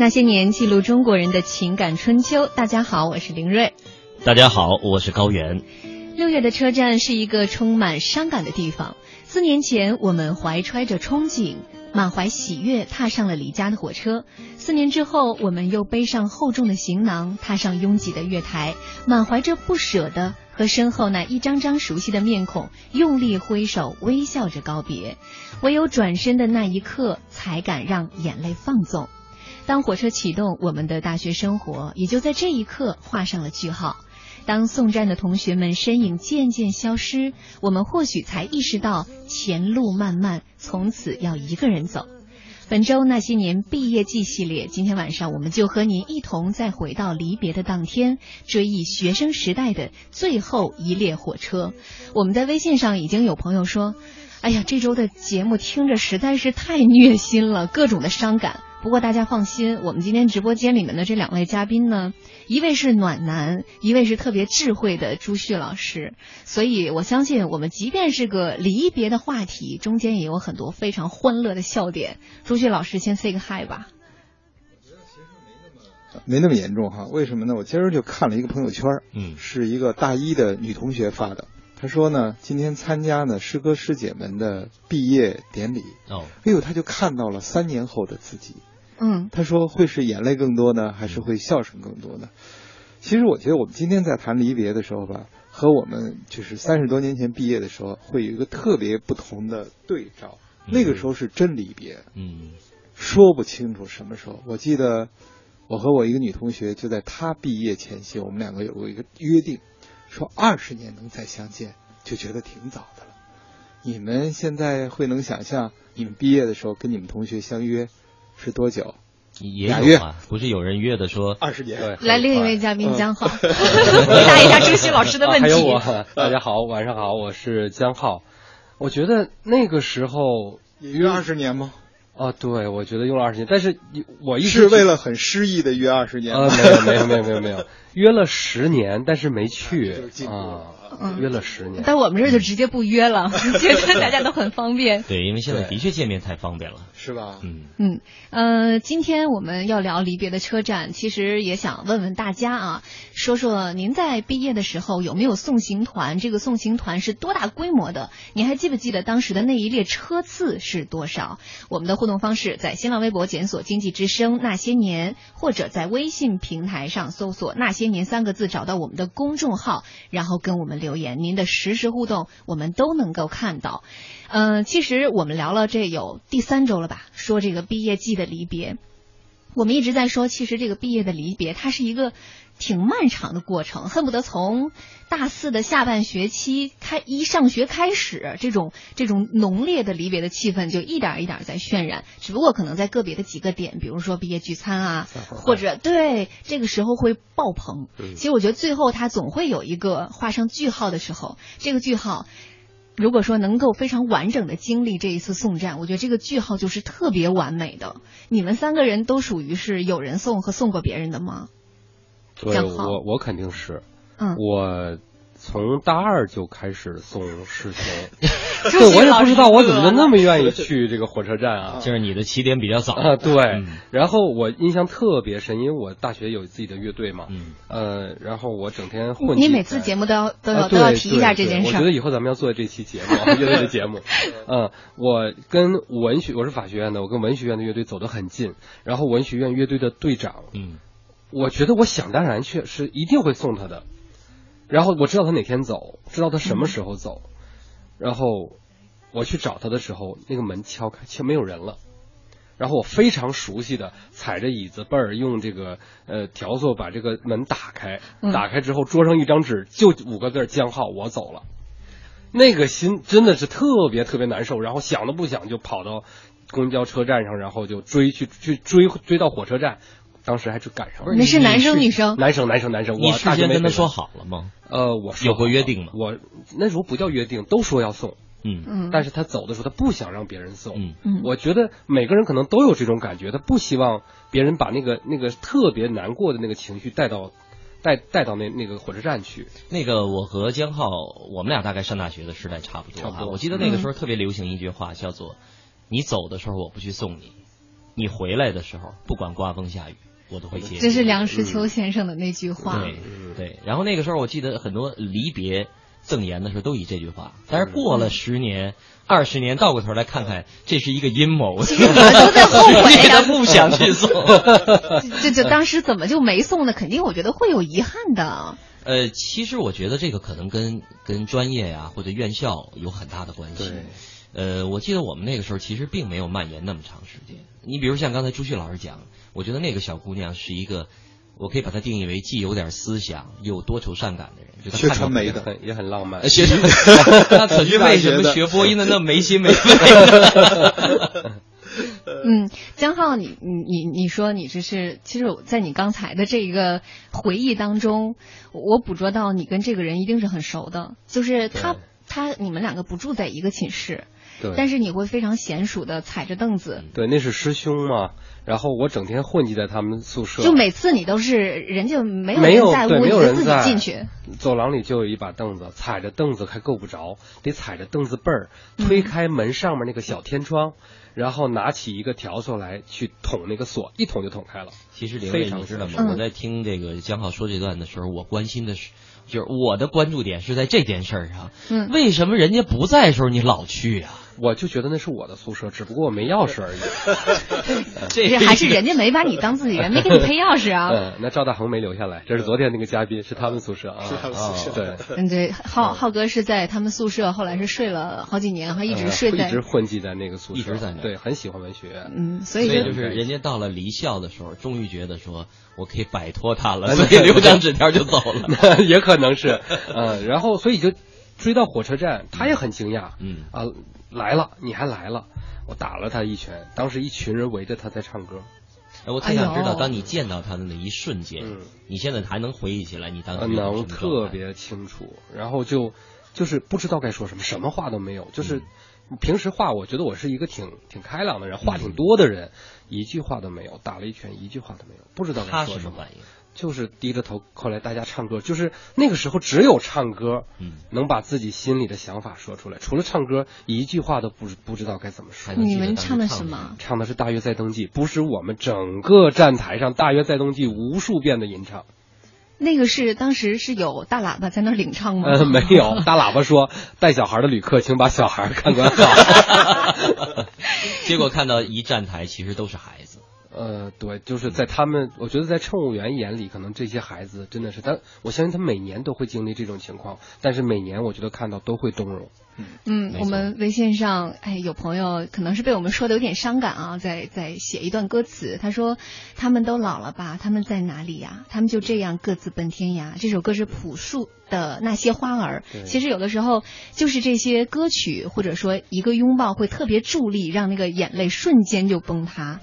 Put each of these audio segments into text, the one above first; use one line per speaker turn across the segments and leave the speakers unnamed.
那些年，记录中国人的情感春秋。大家好，我是林睿。
大家好，我是高原。
六月的车站是一个充满伤感的地方。四年前，我们怀揣着憧憬，满怀喜悦，踏上了离家的火车。四年之后，我们又背上厚重的行囊，踏上拥挤的月台，满怀着不舍的和身后那一张张熟悉的面孔，用力挥手，微笑着告别。唯有转身的那一刻，才敢让眼泪放纵。当火车启动，我们的大学生活也就在这一刻画上了句号。当送站的同学们身影渐渐消失，我们或许才意识到前路漫漫，从此要一个人走。本周那些年毕业季系列，今天晚上我们就和您一同再回到离别的当天，追忆学生时代的最后一列火车。我们在微信上已经有朋友说：“哎呀，这周的节目听着实在是太虐心了，各种的伤感。”不过大家放心，我们今天直播间里面的这两位嘉宾呢，一位是暖男，一位是特别智慧的朱旭老师，所以我相信我们即便是个离别的话题，中间也有很多非常欢乐的笑点。朱旭老师先 say 个 hi 吧。
没那么严重哈，为什么呢？我今儿就看了一个朋友圈，
嗯，
是一个大一的女同学发的。她说呢，今天参加呢师哥师姐们的毕业典礼，
哦，
哎呦，她就看到了三年后的自己。
嗯，
他说会是眼泪更多呢，还是会笑声更多呢？其实我觉得我们今天在谈离别的时候吧，和我们就是三十多年前毕业的时候会有一个特别不同的对照。那个时候是真离别，
嗯，
说不清楚什么时候。我记得我和我一个女同学就在她毕业前夕，我们两个有过一个约定，说二十年能再相见，就觉得挺早的了。你们现在会能想象你们毕业的时候跟你们同学相约是多久？
也有啊，不是有人约的说
二十年。
来另一位嘉宾
嗯
江浩，回答一下朱旭老师的问题。
啊还有我，大家好，晚上好，我是江浩。我觉得那个时候
也约二十年吗？
啊，对，我觉得用了二十年，但是我一直
是为了很诗意的约二十年吗？
呃，没有没有没有没有没有，约了十年，但是没去 啊
嗯，
约了十年。
但我们这儿就直接不约了，觉得大家都很方便。
对，因为现在的确见面太方便了，
是吧？
嗯，
嗯，呃，今天我们要聊离别的车站，其实也想问问大家啊，说说您在毕业的时候有没有送行团？这个送行团是多大规模的？你还记不记得当时的那一列车次是多少？我们的互动方式在新浪微博检索“经济之声那些年”，或者在微信平台上搜索“那些年”三个字，找到我们的公众号，然后跟我们留言，您的实时互动我们都能够看到。嗯，其实我们聊了这有第三周了吧，说这个毕业季的离别，我们一直在说，其实这个毕业的离别，它是一个挺漫长的过程，恨不得从大四的下半学期开一上学开始，这种这种浓烈的离别的气氛就一点一点在渲染，只不过可能在个别的几个点，比如说毕业聚餐啊，或者对这个时候会爆棚。其实我觉得最后它总会有一个画上句号的时候，这个句号。如果说能够非常完整的经历这一次送站，我觉得这个句号就是特别完美的。你们三个人都属于是有人送和送过别人的吗？
对我我肯定是，
嗯，
我从大二就开始送师兄，
朱
对我也不知道我怎么
乐了
就那么愿意去这个火车站啊。
就是你的起点比较早，
啊，对
嗯，
然后我印象特别深，因为我大学有自己的乐队嘛，
嗯，
呃，然后我整天混
你每次节目都要都要
啊
都要提一下这件事儿
我觉得。以后咱们要做这期节目，乐队的节目。嗯，我跟文学，我是法学院的，我跟文学院的乐队走得很近。然后文学院乐队的队长，
嗯，
我觉得我想当然去是一定会送他的。然后我知道他哪天走，知道他什么时候走。然后我去找他的时候，那个门敲开，却没有人了。然后我非常熟悉的踩着椅子背儿，用这个呃笤帚把这个门打开，
嗯
打开之后桌上一张纸，就五个字儿：江浩，我走了。那个心真的是特别特别难受，然后想都不想就跑到公交车站上，然后就追去去追追到火车站，当时还是赶上了。
那是男生女生？
男生男生男生，我
你事先跟他说好了吗？
呃，我说
有过约定吗
我那时候不叫约定，都说要送，
嗯
嗯，
但是他走的时候他不想让别人送。
嗯
嗯
我觉得每个人可能都有这种感觉，他不希望别人把那个那个特别难过的那个情绪带到带带到那那个火车站去。
那个我和江浩，我们俩大概上大学的时代差不多啊。
差不多
我记得那个时候特别流行一句话，叫做“你走的时候我不去送你，你回来的时候，不管刮风下雨，我都会接你。
这是梁实秋先生的那句话。
对对，然后那个时候我记得很多离别赠言的时候都以这句话，但是过了十年、二十年，倒过头来看看，这是一个阴谋，
其实我都在后悔
不想去送。
这这当时怎么就没送呢？肯定我觉得会有遗憾的。
呃，其实我觉得这个可能跟跟专业呀、或者院校有很大的关系。
对
呃，我记得我们那个时候其实并没有蔓延那么长时间。你比如像刚才朱旭老师讲，我觉得那个小姑娘是一个，我可以把她定义为既有点思想又有多愁善感的人，就她
学
看到
传媒的
也很也很浪漫
学。学 生，那可是为什么学播音的那么没心没肺？
嗯，江浩，你你你你说你这是，其实我在你刚才的这个回忆当中，我捕捉到你跟这个人一定是很熟的，就是他他你们两个不住在一个寝室，
对，
但是你会非常娴熟的踩着凳子，
对，那是师兄嘛。然后我整天混迹在他们宿舍，
就每次你都是人家没有
没有
在
没有人在
进去，
走廊里就有一把凳子，踩着凳子还够不着，得踩着凳子背儿，
嗯
推开门上面那个小天窗，然后拿起一个笤帚来去捅那个锁，一捅就捅开了。
其实刘
非常
卫你知道吗？
嗯
我在听这个江浩说这段的时候，我关心的是，就是我的关注点是在这件事儿上。
嗯，
为什么人家不在的时候你老去啊？
我就觉得那是我的宿舍，只不过我没钥匙 而已。
这
这还是人家没把你当自己人，没给你配钥匙啊。
嗯，那赵大恒没留下来，这是昨天那个嘉宾，是他们宿舍啊。
是他们宿舍
对，
嗯，对，浩浩哥是在他们宿舍，后来是睡了好几年，还一直
呃
睡在
一直混迹在那个宿舍，
一直在那
对，很喜欢文学。
嗯，所以就
是人家到了离校的时候，终于觉得说我可以摆脱他了，
嗯
所以留张纸条就走了。
也可能是，嗯，然后所以就追到火车站，他也很惊讶，
嗯
啊，来了，你还来了，我打了他一拳，当时一群人围着他在唱歌，
哎我特想知道，当你见到他的那一瞬间，
嗯。
你现在还能回忆起来你当
呃
时
能特别清楚，然后就就是不知道该说什么，什么话都没有，就是
嗯。
平时话，我觉得我是一个挺挺开朗的人，话挺多的人，一句话都没有，打了一拳，一句话都没有，不知道该
他
说什么。
什么反应？
就是低着头，后来大家唱歌，就是那个时候只有唱歌，
嗯，
能把自己心里的想法说出来。除了唱歌，一句话都不知不知道该怎么说
你们唱的
什
么？
唱的是《大约在冬季》，不是我们整个站台上《大约在冬季》无数遍的吟唱。
那个是当时是有大喇叭在那领唱吗？
呃，没有，大喇叭说带小孩的旅客，请把小孩看管好。
结果看到一站台，其实都是孩子。
呃，对，就是在他们，我觉得在乘务员眼里，可能这些孩子真的是，但我相信他每年都会经历这种情况，但是每年我觉得看到都会动容。
嗯，
没
我们微信上，哎，有朋友可能是被我们说的有点伤感啊，在在写一段歌词，他说他们都老了吧，他们在哪里呀？他们就这样各自奔天涯。这首歌是朴树的《那些花儿》，其实有的时候就是这些歌曲或者说一个拥抱会特别助力，让那个眼泪瞬间就崩塌。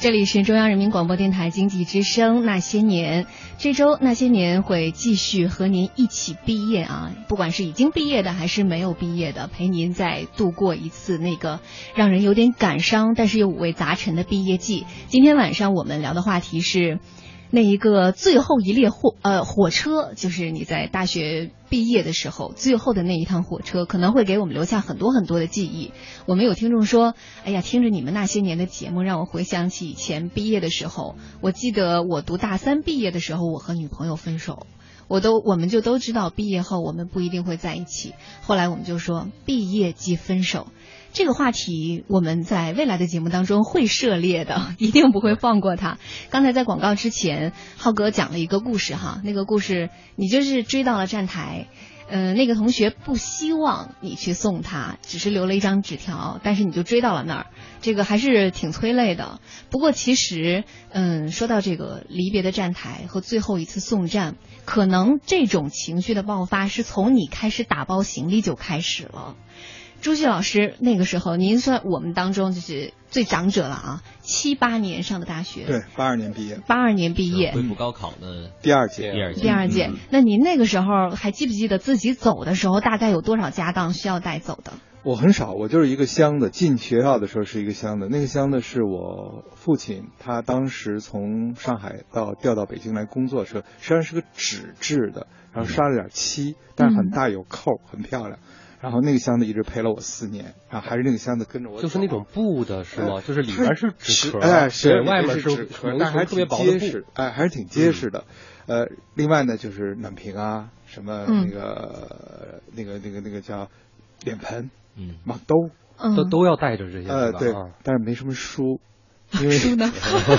这里是中央人民广播电台经济之声《那些年》，这周《那些年》会继续和您一起毕业啊！不管是已经毕业的还是没有毕业的，陪您再度过一次那个让人有点感伤，但是又五味杂陈的毕业季。今天晚上我们聊的话题是。那一个最后一列火呃火车，就是你在大学毕业的时候最后的那一趟火车，可能会给我们留下很多很多的记忆。我们有听众说，哎呀，听着你们那些年的节目，让我回想起以前毕业的时候。我记得我读大三毕业的时候，我和女朋友分手。我都，我们就都知道，毕业后我们不一定会在一起。后来我们就说，毕业即分手。这个话题我们在未来的节目当中会涉猎的，一定不会放过它。刚才在广告之前，浩哥讲了一个故事哈，那个故事你就是追到了站台，呃，那个同学不希望你去送他，只是留了一张纸条，但是你就追到了那儿，这个还是挺催泪的。不过其实，嗯，说到这个离别的站台和最后一次送站，可能这种情绪的爆发是从你开始打包行李就开始了。朱旭老师，那个时候您算我们当中就是最长者了啊，七八年上的大学，
对，八二年毕业，
八二年毕业，
恢复高考的
第二届，
第二届
第二届
嗯。
那您那个时候还记不记得自己走的时候大概有多少家当需要带走的？
我很少，我就是一个箱子。进学校的时候是一个箱子，那个箱子是我父亲，他当时从上海到调到北京来工作的时候，实际上是个纸质的，然后刷了点漆，但是很大有扣，很漂亮。然后那个箱子一直陪了我四年，然后还是那个箱子跟着我走，
就是那种布的是吗？
呃
就是里边是纸壳，
哎，是
外面
是纸壳，但是还
特别薄的布。
结实，哎，还是挺结实的。呃，另外呢，就是暖瓶啊，什么
嗯
那个、那个那个那个叫脸盆、
嗯，
网兜，
嗯，
都都要带着这些
呃，对但是没什么书，因为
书呢？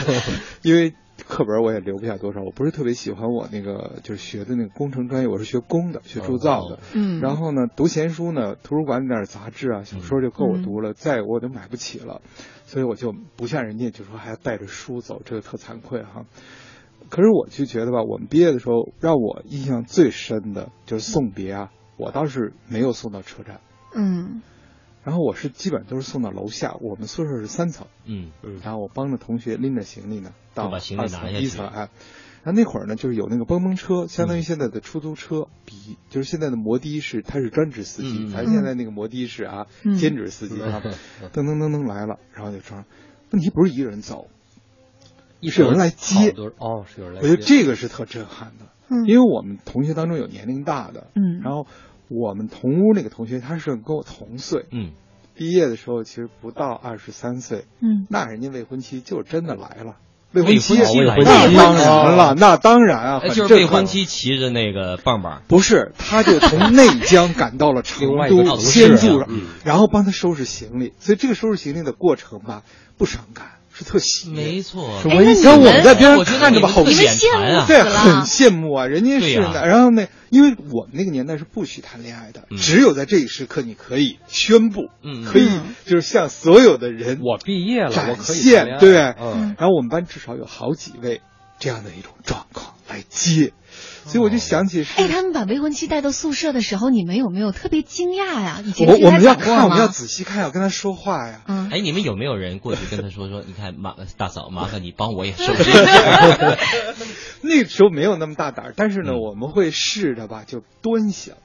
因为课本我也留不下多少，我不是特别喜欢我那个就是学的那个工程专业，我是学工的，学铸造的。
哦
嗯，
然后呢，读闲书呢，图书馆里点杂志啊、小说就够我读了，再我都买不起了，所以我就不像人家就说还要带着书走，这个特惭愧哈。可是我就觉得吧，我们毕业的时候，让我印象最深的就是送别啊，我倒是没有送到车站，
嗯
然后我是基本上都是送到楼下，我们宿舍是三层，
嗯。
嗯
然后我帮着同学拎着行李呢到
把行李
二层
拿下
一层哎。然后那会儿呢，就是有那个蹦蹦车，相当于现在的出租车，比就是现在的摩的是它是专职司机，
嗯
咱现在那个摩的是啊、
嗯。
兼职司机啊，噔噔噔噔来了，然后就装。问题不是一个人走，是有人来接。
哦，是有人来接。
我觉得这个是特震撼的，
嗯，
因为我们同学当中有年龄大的，
嗯。
然后我们同屋那个同学他是跟我同岁，
嗯，
毕业的时候其实不到二十三岁，
嗯。
那人家未婚妻就真的来了。未
婚妻来
那
了
当然了，那当然啊，
就是未婚妻骑着那个棒棒，
不是，他就从内江赶到了成都，先住上
嗯，
然后帮他收拾行李。所以这个收拾行李的过程吧，不伤感，是特喜悦。
没错，
我然后我
们
们在边上看着吧，好
羡慕死
对，很羡慕啊，人家是的。然后呢，因为我们那个年代是不许谈恋爱的，
嗯。
只有在这一时刻你可以宣布，
嗯
可以
嗯
就是向所有的人
我毕业了，
展
我可以
现对。
嗯，
然后我们班至少有好几位这样的一种状况来接，所以我就想起是。
哎，他们把未婚妻带到宿舍的时候，你们有没有特别惊讶呀？以前
我我们要看，我们要？仔细看，要跟他说话呀。
嗯，
哎，你们有没有人过去跟他说说？你看，麻大嫂，麻烦你帮我也收拾一下。
那个时候没有那么大胆，但是呢，
嗯
我们会试着吧，就端详，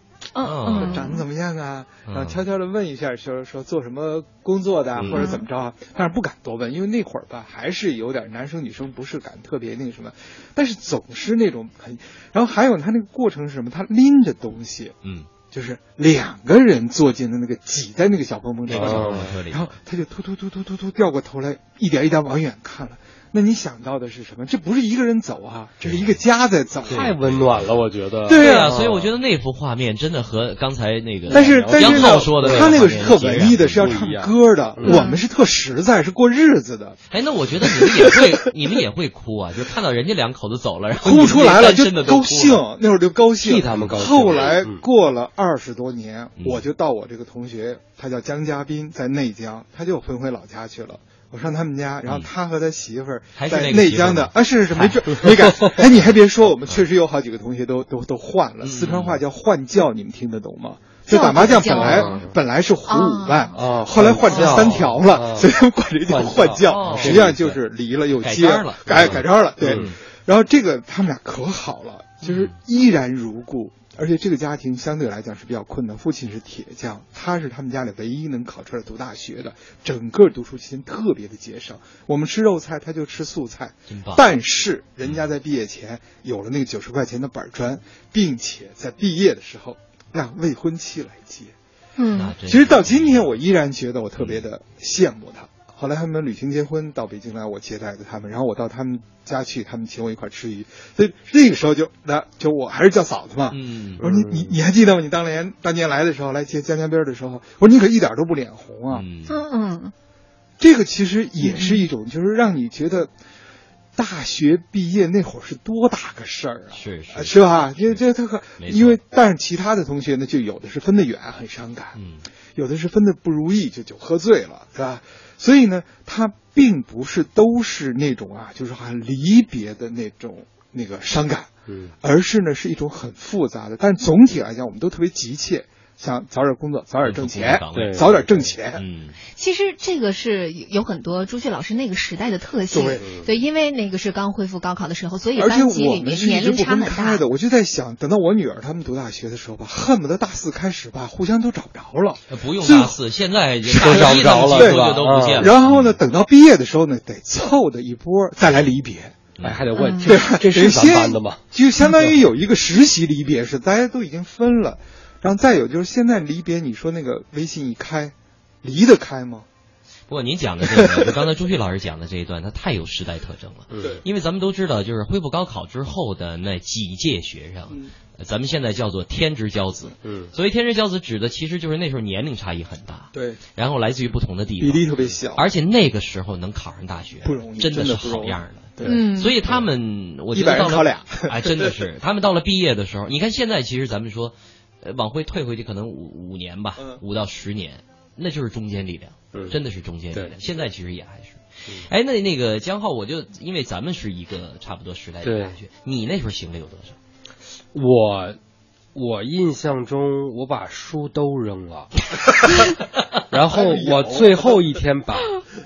嗯嗯，
长得怎么样啊，
嗯。
然后悄悄的问一下，说说做什么工作的或者怎么着啊，但是不敢多问，因为那会儿吧，还是有点男生女生不是敢特别那个什么，但是总是那种很，然后还有他那个过程是什么？他拎着东西，
嗯，
就是两个人坐进了那个挤在那个小蹦蹦车
那个小
上，
蹦蹦车里。
然后他就突突突突突突掉过头来，一点一点往远看了。那你想到的是什么？这不是一个人走啊，这是一个家在走。
太温暖了，我觉得。
对
啊，所以我觉得那幅画面真的和刚才那个
但是但
杨
是呢
浩说的，
他那个是特文艺的，是要唱歌的，
嗯
我们是特实在，是过日子的，
哎，那我觉得你们也会，你们也会哭啊，就看到人家两口子走了，然后
哭出来了就高兴，那会儿就高兴，
替他们高兴。
后来
嗯
过了二十多年
嗯，
我就到我这个同学，他叫江嘉宾，在内江，他就分回老家去了。我上他们家，然后
嗯
他和他媳妇儿在内江的啊，是是是，没转 没改。哎，你还别说，我们确实有好几个同学都都都换了。
嗯
四川话叫换教，你们听得懂吗？就打麻将本来
嗯
本来是胡五万
啊
后来换成三条了，所以他们管这叫换
换教
实际上就是离了又接
了
改
嗯
改招了，对
嗯。
然后这个他们俩可好了，就是依然如故。而且这个家庭相对来讲是比较困难，父亲是铁匠，他是他们家里唯一能考出来读大学的，整个读书期间特别的节省。我们吃肉菜，他就吃素菜，
真棒。
但是人家在毕业前有了那个九十块钱的板砖，并且在毕业的时候让未婚妻来接。
嗯
其实到今天，我依然觉得我特别的羡慕他。后来他们旅行结婚到北京来，我接待的他们，然后我到他们家去，他们请我一块儿吃鱼，所以那个时候就那就我还是叫嫂子嘛。
嗯
我说你你你还记得吗？你当年当年来的时候，来接江家边的时候，我说你可一点都不脸红啊。
嗯
嗯嗯
这个其实也是一种，就是让你觉得大学毕业那会儿是多大个事儿啊。
是是
啊是吧？因为这这个，
没错
因为但是其他的同学呢，就有的是分得远，很伤感，
嗯
有的是分得不如意，就酒喝醉了，是吧？所以呢，它并不是都是那种啊，就是好像离别的那种那个伤感，
嗯，
而是呢是一种很复杂的。但总体来讲，我们都特别急切，想早点工作，早点挣钱
对，
早点挣钱。
嗯
其实这个是有很多朱旭老师那个时代的特性，
对
因为那个是刚恢复高考的时候，所以
而且
班级里
我们
面年龄
是一直不
差很大。
分开的，我就在想，等到我女儿他们读大学的时候吧，恨不得大四开始吧，互相都找不着了。
呃不用
最
大四，现在
是
大
找不着了对吧
几乎就都不见了。
然后呢，等到毕业的时候呢，得凑的一波再来离别。
哎，还得问，
嗯
这
对，
这是咱班的吗？
就相当于有一个实习离别是大家都已经分了，然后再有就是现在离别，你说那个微信一开，离得开吗？
不过您讲的这个，就刚才朱旭老师讲的这一段，它太有时代特征了。
嗯
对。
因为咱们都知道，就是恢复高考之后的那几届学生，咱们现在叫做天之骄子。
嗯。
所谓天之骄子，指的其实就是那时候年龄差异很大，
对，
然后来自于不同的地方。
比，例特别小，
而且那个时候能考上大学
不容易
真的是好样的。
对，
嗯。
所以他们，我觉
一百
得到了
人考俩，
哎，真的是。他们到了毕业的时候，你看现在其实咱们说，呃，往回退回去可能五五年吧
嗯，
五到十年，那就是中坚力量，
嗯
真的是中坚力量。现在其实也还是
嗯。
哎，那那个江浩，我就因为咱们是一个差不多时代的
对
大学，你那时候行李有多少？
我我印象中我把书都扔了，然后我最后一天把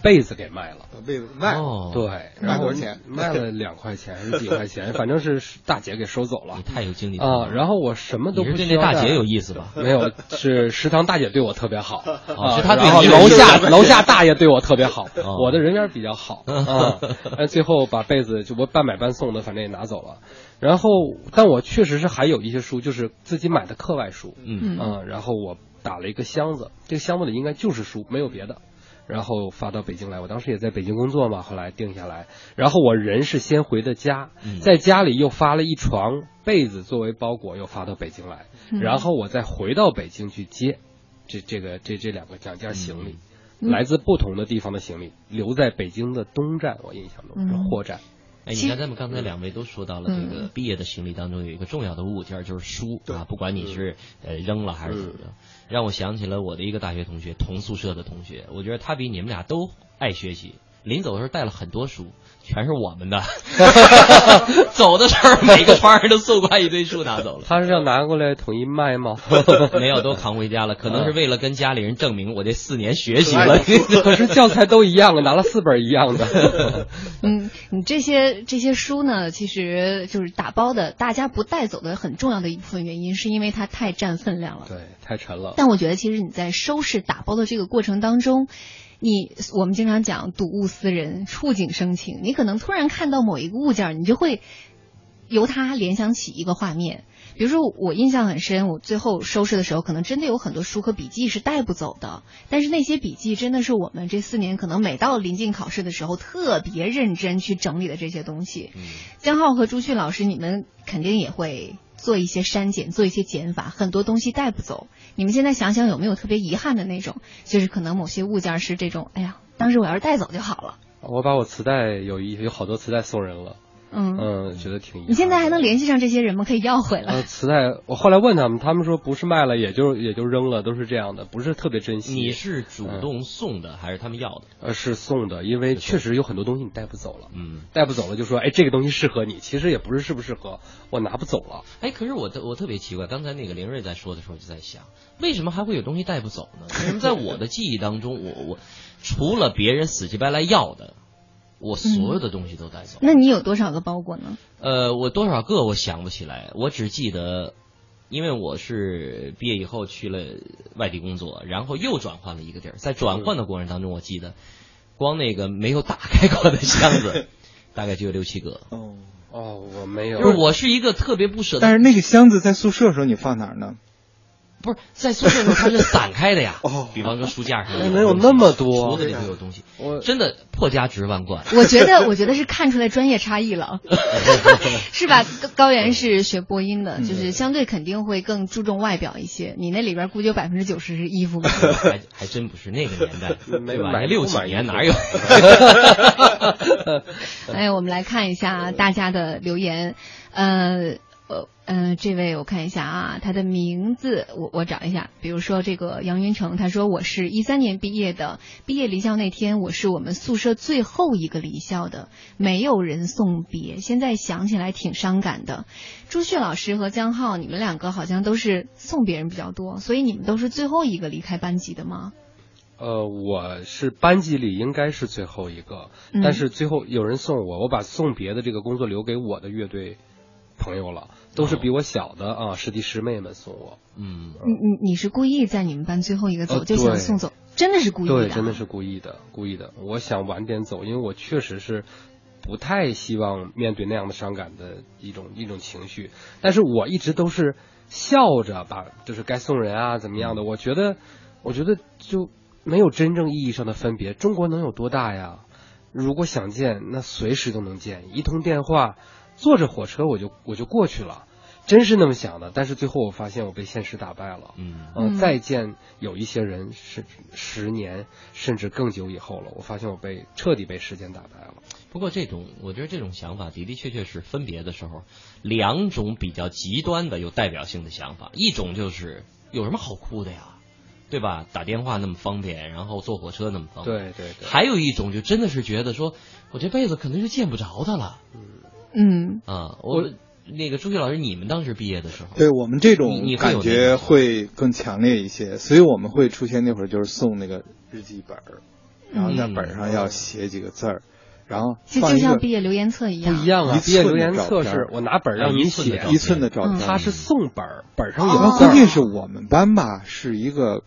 被子给卖了。
把被子卖了，
哦，
对，然后
卖多少钱
卖了两块钱还是几块钱，反正是大姐给收走了
你太有经济头
啊。
脑
然后我什么都
你
不
对那大姐有意思吧？
没有，是食堂大姐对我特别好，啊，
是她对
然后楼下楼下大爷对我特别好，
哦
我的人缘比较好啊。但最后把被子就我半买半送的，反正也拿走了。然后，但我确实是还有一些书，就是自己买的课外书，
嗯，
嗯，然后我打了一个箱子，这个箱子里应该就是书，没有别的。然后发到北京来，我当时也在北京工作嘛，后来定下来。然后我人是先回的家，
嗯
在家里又发了一床被子作为包裹，又发到北京来。
嗯
然后我再回到北京去接这这个这这两个两件行李，
嗯
来自不同的地方的行李，留在北京的东站，我印象中是
嗯
货站。
哎，你看咱们刚才两位都说到了这个
嗯。
毕业的行李当中有一个重要的物件就是书啊，不管你是呃扔了还是怎么着，让我想起了我的一个大学同学，同宿舍的同学，我觉得他比你们俩都爱学习。临走的时候带了很多书，全是我们的。走的时候每个班儿都送过来一堆书拿走了。
他是要拿过来统一卖吗？
没有，都扛回家了。可能是为了跟家里人证明我这四年学习了。
可是教材都一样啊，拿了四本一样的。
嗯，你这些这些书呢，其实就是打包的，大家不带走的很重要的一部分原因，是因为它太占分量了。
对，太沉了。
但我觉得，其实你在收拾打包的这个过程当中，你我们经常讲睹物思人，触景生情，你可能突然看到某一个物件儿，你就会由它联想起一个画面。比如说，我印象很深，我最后收拾的时候，可能真的有很多书和笔记是带不走的。但是那些笔记真的是我们这四年可能每到临近考试的时候，特别认真去整理的这些东西。
嗯
江浩和朱旭老师，你们肯定也会做一些删减，做一些减法，很多东西带不走。你们现在想想有没有特别遗憾的那种？就是可能某些物件是这种，哎呀，当时我要是带走就好了。
我把我磁带有一有好多磁带送人了，
嗯，
嗯，觉得挺遗憾。
你现在还能联系上这些人吗？可以要回来。
呃，磁带，我后来问他们，他们说不是卖了，也就也就扔了，都是这样的，不是特别珍惜。
你是主动送的还是他们要的？
呃是送的，因为确实有很多东西你带不走了，
嗯，
带不走了就说，哎，这个东西适合你，其实也不是适不适合，我拿不走了。
哎，可是我特我特别奇怪，刚才那个林瑞在说的时候，就在想，为什么还会有东西带不走呢？为什么在我的记忆当中，我我除了别人死乞白赖要的，我所有的东西都带走。
那你有多少个包裹呢？
呃，我多少个我想不起来，我只记得，因为我是毕业以后去了外地工作，然后又转换了一个地儿，在转换的过程当中，我记得光那个没有打开过的箱子，大概就有六七个。
哦，
哦，我没有，
就是我是一个特别不舍得
但是那个箱子在宿舍的时候你放哪儿呢？
不是在宿舍的时候它是散开的呀。
哦
比方说书架上
哎能有那么多
橱子里头有东西，
我
真的破家值万贯。
我觉得，我觉得是看出来专业差异了，是吧？高高原是学播音的，就是相对肯定会更注重外表一些。你那里边估计有百分之九十是衣服吧？
还还真不是那个年代，对吧？六几年哪有？
哎，我们来看一下大家的留言，呃。呃，这位我看一下啊，他的名字我我找一下，比如说这个杨云成，他说我是一三年毕业的，毕业离校那天我是我们宿舍最后一个离校的，没有人送别，现在想起来挺伤感的。朱旭老师和江浩，你们两个好像都是送别人比较多，所以你们都是最后一个离开班级的吗？
呃，我是班级里应该是最后一个，但是最后有人送我，我把送别的这个工作留给我的乐队朋友了，都是比我小的啊师弟师妹们送我。
嗯，
你你你是故意在你们班最后一个走，
呃
就想送走，真的是故意的啊、
对，真的是故意的，故意的。我想晚点走，因为我确实是不太希望面对那样的伤感的一种一种情绪。但是我一直都是笑着把就是该送人啊怎么样的，我觉得我觉得就没有真正意义上的分别。中国能有多大呀？如果想见，那随时都能见，一通电话，坐着火车我就我就过去了。真是那么想的，但是最后我发现我被现实打败了。
嗯
呃，再见有一些人是十年甚至更久以后了，我发现我被彻底被时间打败了。
不过这种，我觉得这种想法的的确确是分别的时候，两种比较极端的有代表性的想法。一种就是有什么好哭的呀，对吧？打电话那么方便，然后坐火车那么方便。
对对对。
还有一种就真的是觉得说，我这辈子可能就见不着他了。
嗯
啊，我那个朱旭老师，你们当时毕业的时候，
对我们这种
你
感觉会更强烈一些，所以我们会出现那会儿就是送那个日记本儿，然后在本上要写几个字儿，然后
就就像毕业留言册一样
不
样。
一样啊
一，
毕业留言册是我拿本儿让你写
一寸的照，
片，
他是送本儿，本儿上有字。
关键是我们班吧是一个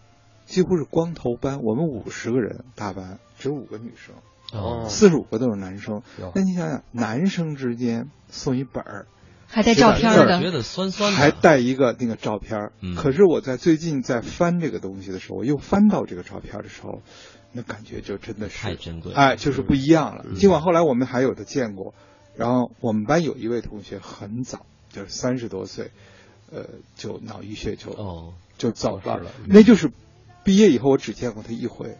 几乎是光头班，我们五十个人大班只有五个女生，
哦
四十五个都是男生。那你想想，男生之间送一本儿，
还带照片的，
觉得酸酸的，
还带一个那个照片儿。
嗯。
可是我在最近在翻这个东西的时候，我又翻到这个照片的时候，那感觉就真的是
太珍贵了。
哎，就是不一样了。
嗯。
尽管后来我们还有的见过，然后我们班有一位同学很早，就是三十多岁，呃，就脑溢血就
哦，
就走了。
过世了，
那就是毕业以后我只见过他一回。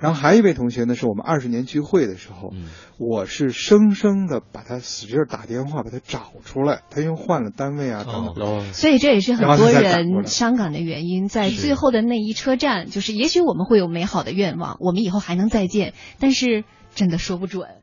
然后还有一位同学呢，是我们二十年聚会的时候，
嗯
我是生生的把他使劲儿打电话把他找出来，他因为换了单位啊等等。
哦，
所以这也是很多人伤感的原因，在最后的那一车站，就是也许我们会有美好的愿望，我们以后还能再见，但是真的说不准。